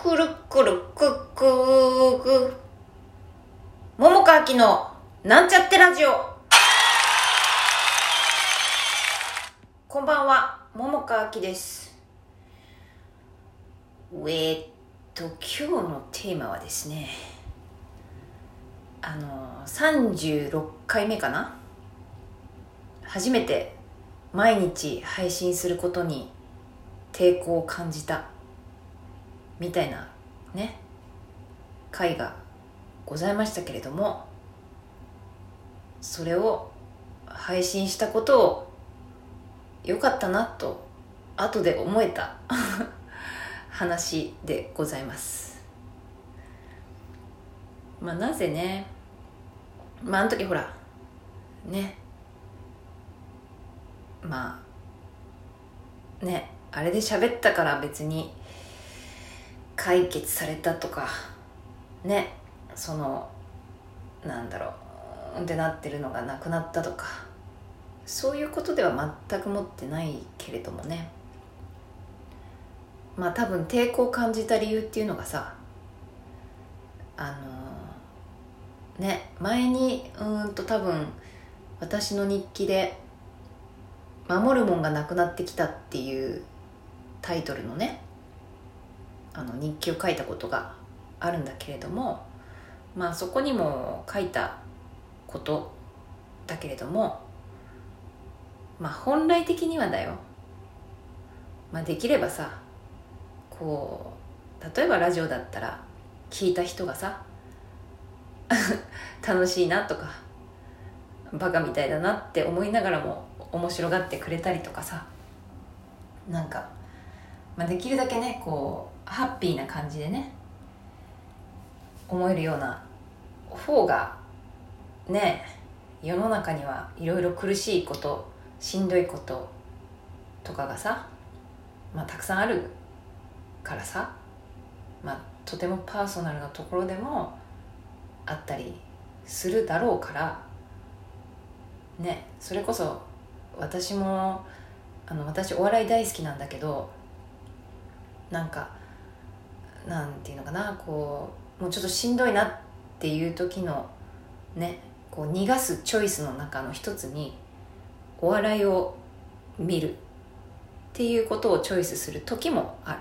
くるくるくくーく。桃川きのなんちゃってラジオ。こんばんは、桃川きです。えっと、今日のテーマはですね、あの、36回目かな？初めて毎日配信することに抵抗を感じたみたいなね回がございましたけれどもそれを配信したことを良かったなと後で思えた 話でございます。まあなぜねまああの時ほらねまあねあれで喋ったから別に解決されたとかねそのなんだろうってなってるのがなくなったとかそういうことでは全く持ってないけれどもね。まあ多分抵抗を感じた理由っていうのがさあのね前にうんと多分私の日記で「守るもんがなくなってきた」っていうタイトルのねあの日記を書いたことがあるんだけれどもまあそこにも書いたことだけれどもまあ本来的にはだよ、まあ、できればさこう例えばラジオだったら聞いた人がさ 楽しいなとかバカみたいだなって思いながらも面白がってくれたりとかさなんか、まあ、できるだけねこうハッピーな感じでね思えるような方がね世の中にはいろいろ苦しいことしんどいこととかがさ、まあ、たくさんあるからさ、まあ、とてもパーソナルなところでもあったりするだろうからねそれこそ私もあの私お笑い大好きなんだけどなんかなんていうのかなこうもうちょっとしんどいなっていう時のねこう逃がすチョイスの中の一つにお笑いを見るっていうことをチョイスする時もある。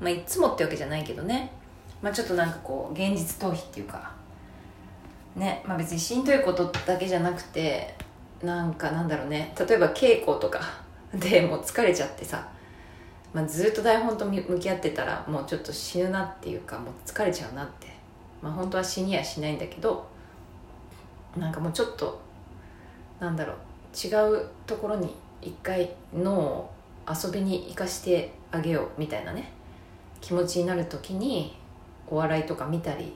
まあいつもってわけじゃないけどね。まあちょっとなんかこう現実逃避っていうかねまあ別にしんどいことだけじゃなくてなんかなんだろうね。例えば稽古とかでもう疲れちゃってさまあ、ずっと台本と向き合ってたらもうちょっと死ぬなっていうかもう疲れちゃうなって。まあ本当は死にはしないんだけどなんかもうちょっとなんだろう違うところに一回脳を遊びに行かしてあげようみたいなね気持ちになる時にお笑いとか見たり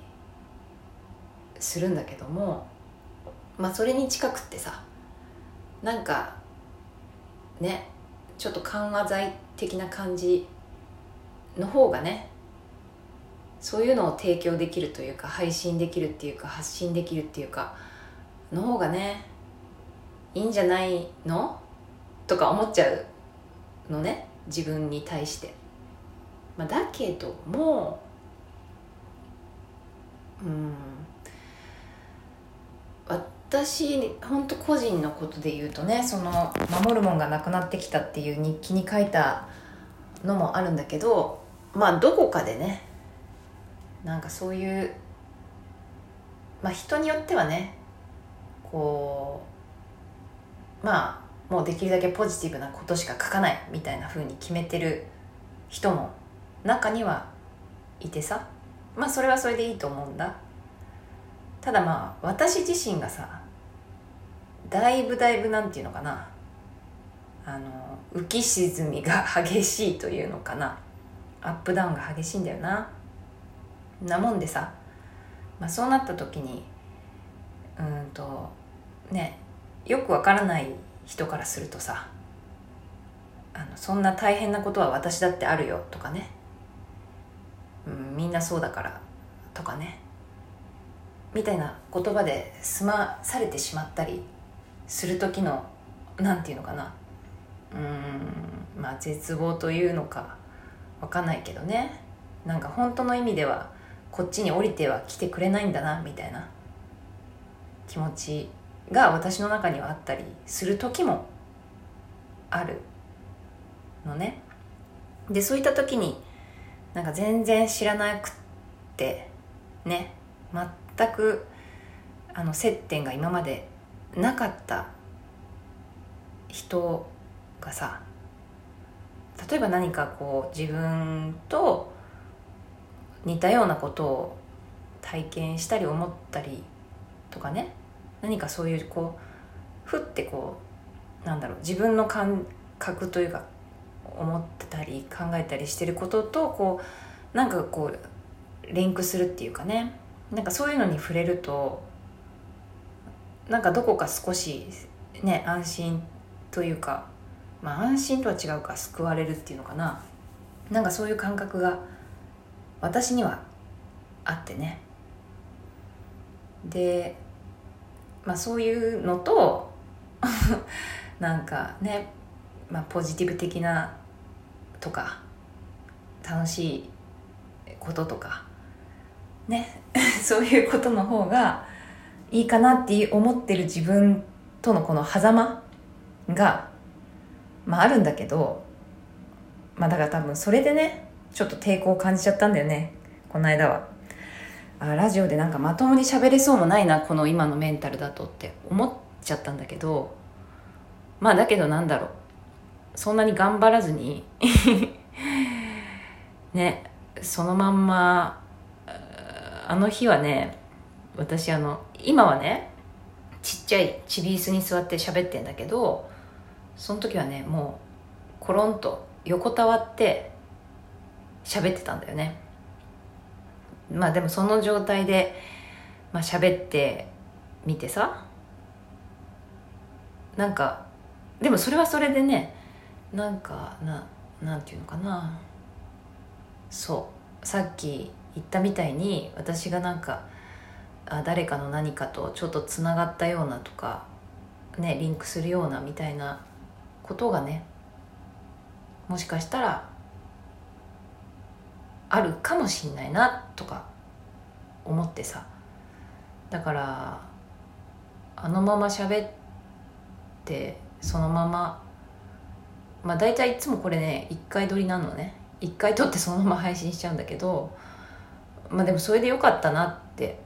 するんだけどもまあそれに近くってさなんかねちょっと緩和剤的な感じの方がねそういうのを提供できるというか配信できるっていうか発信できるっていうかの方がねいいんじゃないの？とか思っちゃうのね自分に対して、まあ、だけどもうん。私本当個人のことで言うとねその守るもんがなくなってきたっていう日記に書いたのもあるんだけどまあどこかでねなんかそういうまあ人によってはねこうまあもうできるだけポジティブなことしか書かないみたいな風に決めてる人も中にはいてさまあそれはそれでいいと思うんだ。ただまあ私自身がさだいぶだいぶなんていうのかな。あの浮き沈みが激しいというのかな。アップダウンが激しいんだよな。なもんでさ、まあ、そうなった時にうんとねよくわからない人からするとさあのそんな大変なことは私だってあるよとかね、うん、みんなそうだからとかね。みたいな言葉で済まされてしまったりする時のなんていうのかな。うんまあ絶望というのかわかんないけどね。なんか本当の意味ではこっちに降りては来てくれないんだなみたいな。気持ちが私の中にはあったりする時もあるのね。でそういった時になんか全然知らなくってね。全くあの接点が今までなかった人がさ例えば何かこう自分と似たようなことを体験したり思ったりとかね何かそういうこうふってこうなんだろう自分の感覚というか思ってたり考えたりしてることとこうなんかこうリンクするっていうかねなんかそういうのに触れるとなんかどこか少しね安心というかまあ安心とは違うか救われるっていうのかな。なんかそういう感覚が私にはあってね。でまあそういうのと なんかね、まあ、ポジティブ的なとか楽しいこととかね そういうことの方がいいかなって思ってる自分とのこの狭間が、まあ、あるんだけどまあだから多分それでねちょっと抵抗を感じちゃったんだよねこの間は。あラジオでなんかまともに喋れそうもないなこの今のメンタルだとって思っちゃったんだけどまあだけどなんだろうそんなに頑張らずに ねそのまんまあの日はね私あの今はねちっちゃいチビ椅子に座って喋ってんだけどその時はねもうコロンと横たわって喋ってたんだよね。まあでもその状態で、まあ、喋ってみてさなんかでもそれはそれでねなんかななんていうのかな。そう。さっき言ったみたいに私がなんかあ誰かの何かとちょっとつながったようなとかねリンクするようなみたいなことがねもしかしたらあるかもしんないなとか思ってさ。だからあのまま喋ってそのまままあ大体いつもこれね1回撮りなのね。1回撮ってそのまま配信しちゃうんだけどまあでもそれでよかったなって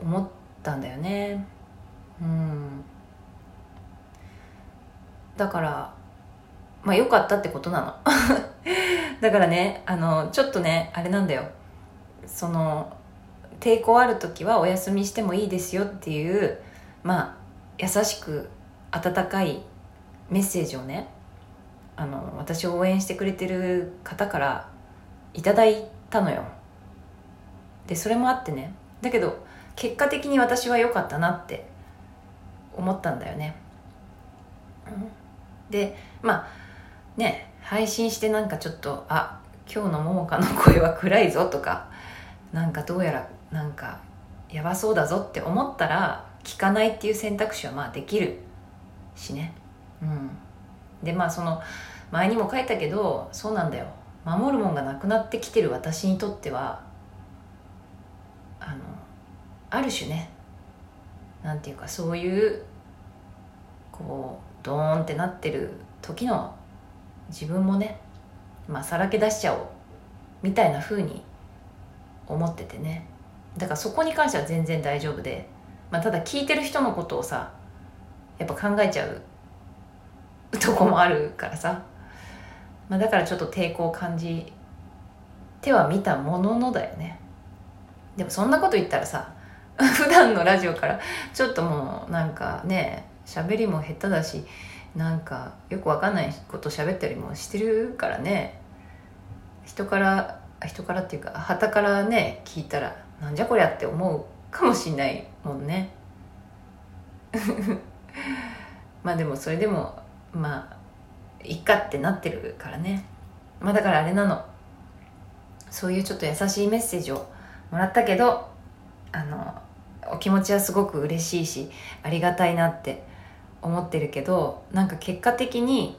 思ったんだよね。うん。だからまあよかったってことなの。だからねあのちょっとねあれなんだよ。その抵抗ある時はお休みしてもいいですよっていうまあ優しく温かいメッセージをねあの私を応援してくれてる方からいただいたのよ。でそれもあってね。だけど結果的に私は良かったなって思ったんだよね、でまあね配信してなんかちょっとあ今日の桃香の声は暗いぞとかなんかどうやらなんかやばそうだぞって思ったら聞かないっていう選択肢はまあできるしね。うん。でまあその前にも書いたけどそうなんだよ。守るもんがなくなってきてる私にとってはあのある種ねなんていうかそういうこうドーンってなってる時の自分もねまあさらけ出しちゃおうみたいな風に思っててね。だからそこに関しては全然大丈夫で、まあ、ただ聞いてる人のことをさやっぱ考えちゃうとこもあるからさ、まあ、だからちょっと抵抗を感じては見たもののだよね。でもそんなこと言ったらさ 普段のラジオから。ちょっともうなんかね喋りも下手だしなんかよくわかんないこと喋ったりもしてるからね。人から人からっていうかはたからね聞いたらなんじゃこりゃって思うかもしんないもんね。まあでもそれでもまあいっかってなってるからね。まあだからあれなの。そういうちょっと優しいメッセージをもらったけどあのお気持ちはすごく嬉しいしありがたいなって思ってるけどなんか結果的に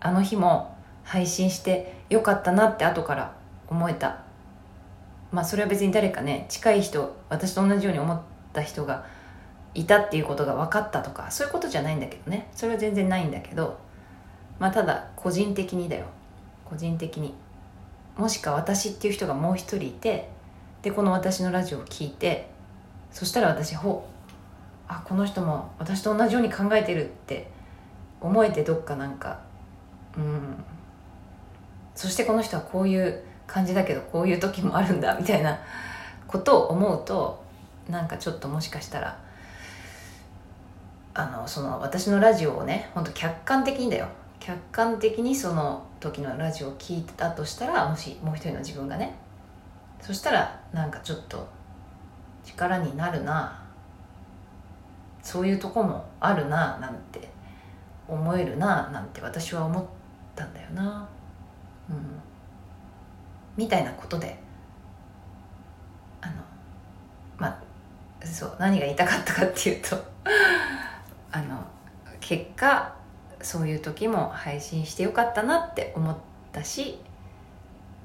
あの日も配信してよかったなって後から思えた。まあそれは別に誰かね近い人私と同じように思った人がいたっていうことが分かったとかそういうことじゃないんだけどね。それは全然ないんだけどまあただ個人的にだよ。個人的に。もしか私っていう人がもう一人いてでこの私のラジオを聞いてそしたら私ほあこの人も私と同じように考えてるって思えてどっかなんかうん。そしてこの人はこういう感じだけどこういう時もあるんだみたいなことを思うとなんかちょっともしかしたらあのその私のラジオをねほんと客観的にだよ。客観的にその時のラジオを聞いたとしたらもしもう一人の自分がね。そしたらなんかちょっと力になるな。そういうとこもあるななんて思えるななんて私は思ったんだよな。うん。みたいなことで。あのまあそう何が言いたかったかっていうと あの結果そういう時も配信してよかったなって思ったし、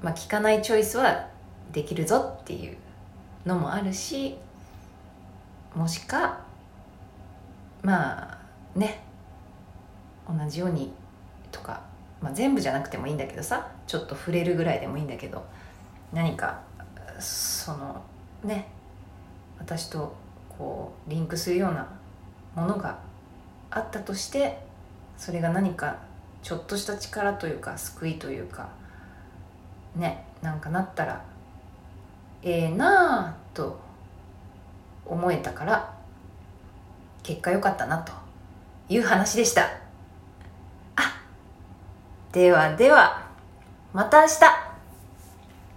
まあ、聞かないチョイスはできるぞっていうのもあるしもしかまあね同じようにとか、まあ、全部じゃなくてもいいんだけどさちょっと触れるぐらいでもいいんだけど何かそのね私とこうリンクするようなものがあったとしてそれが何かちょっとした力というか救いというかねなんかなったらえー、なあと思えたから結果良かったなという話でした。あではではまた明日。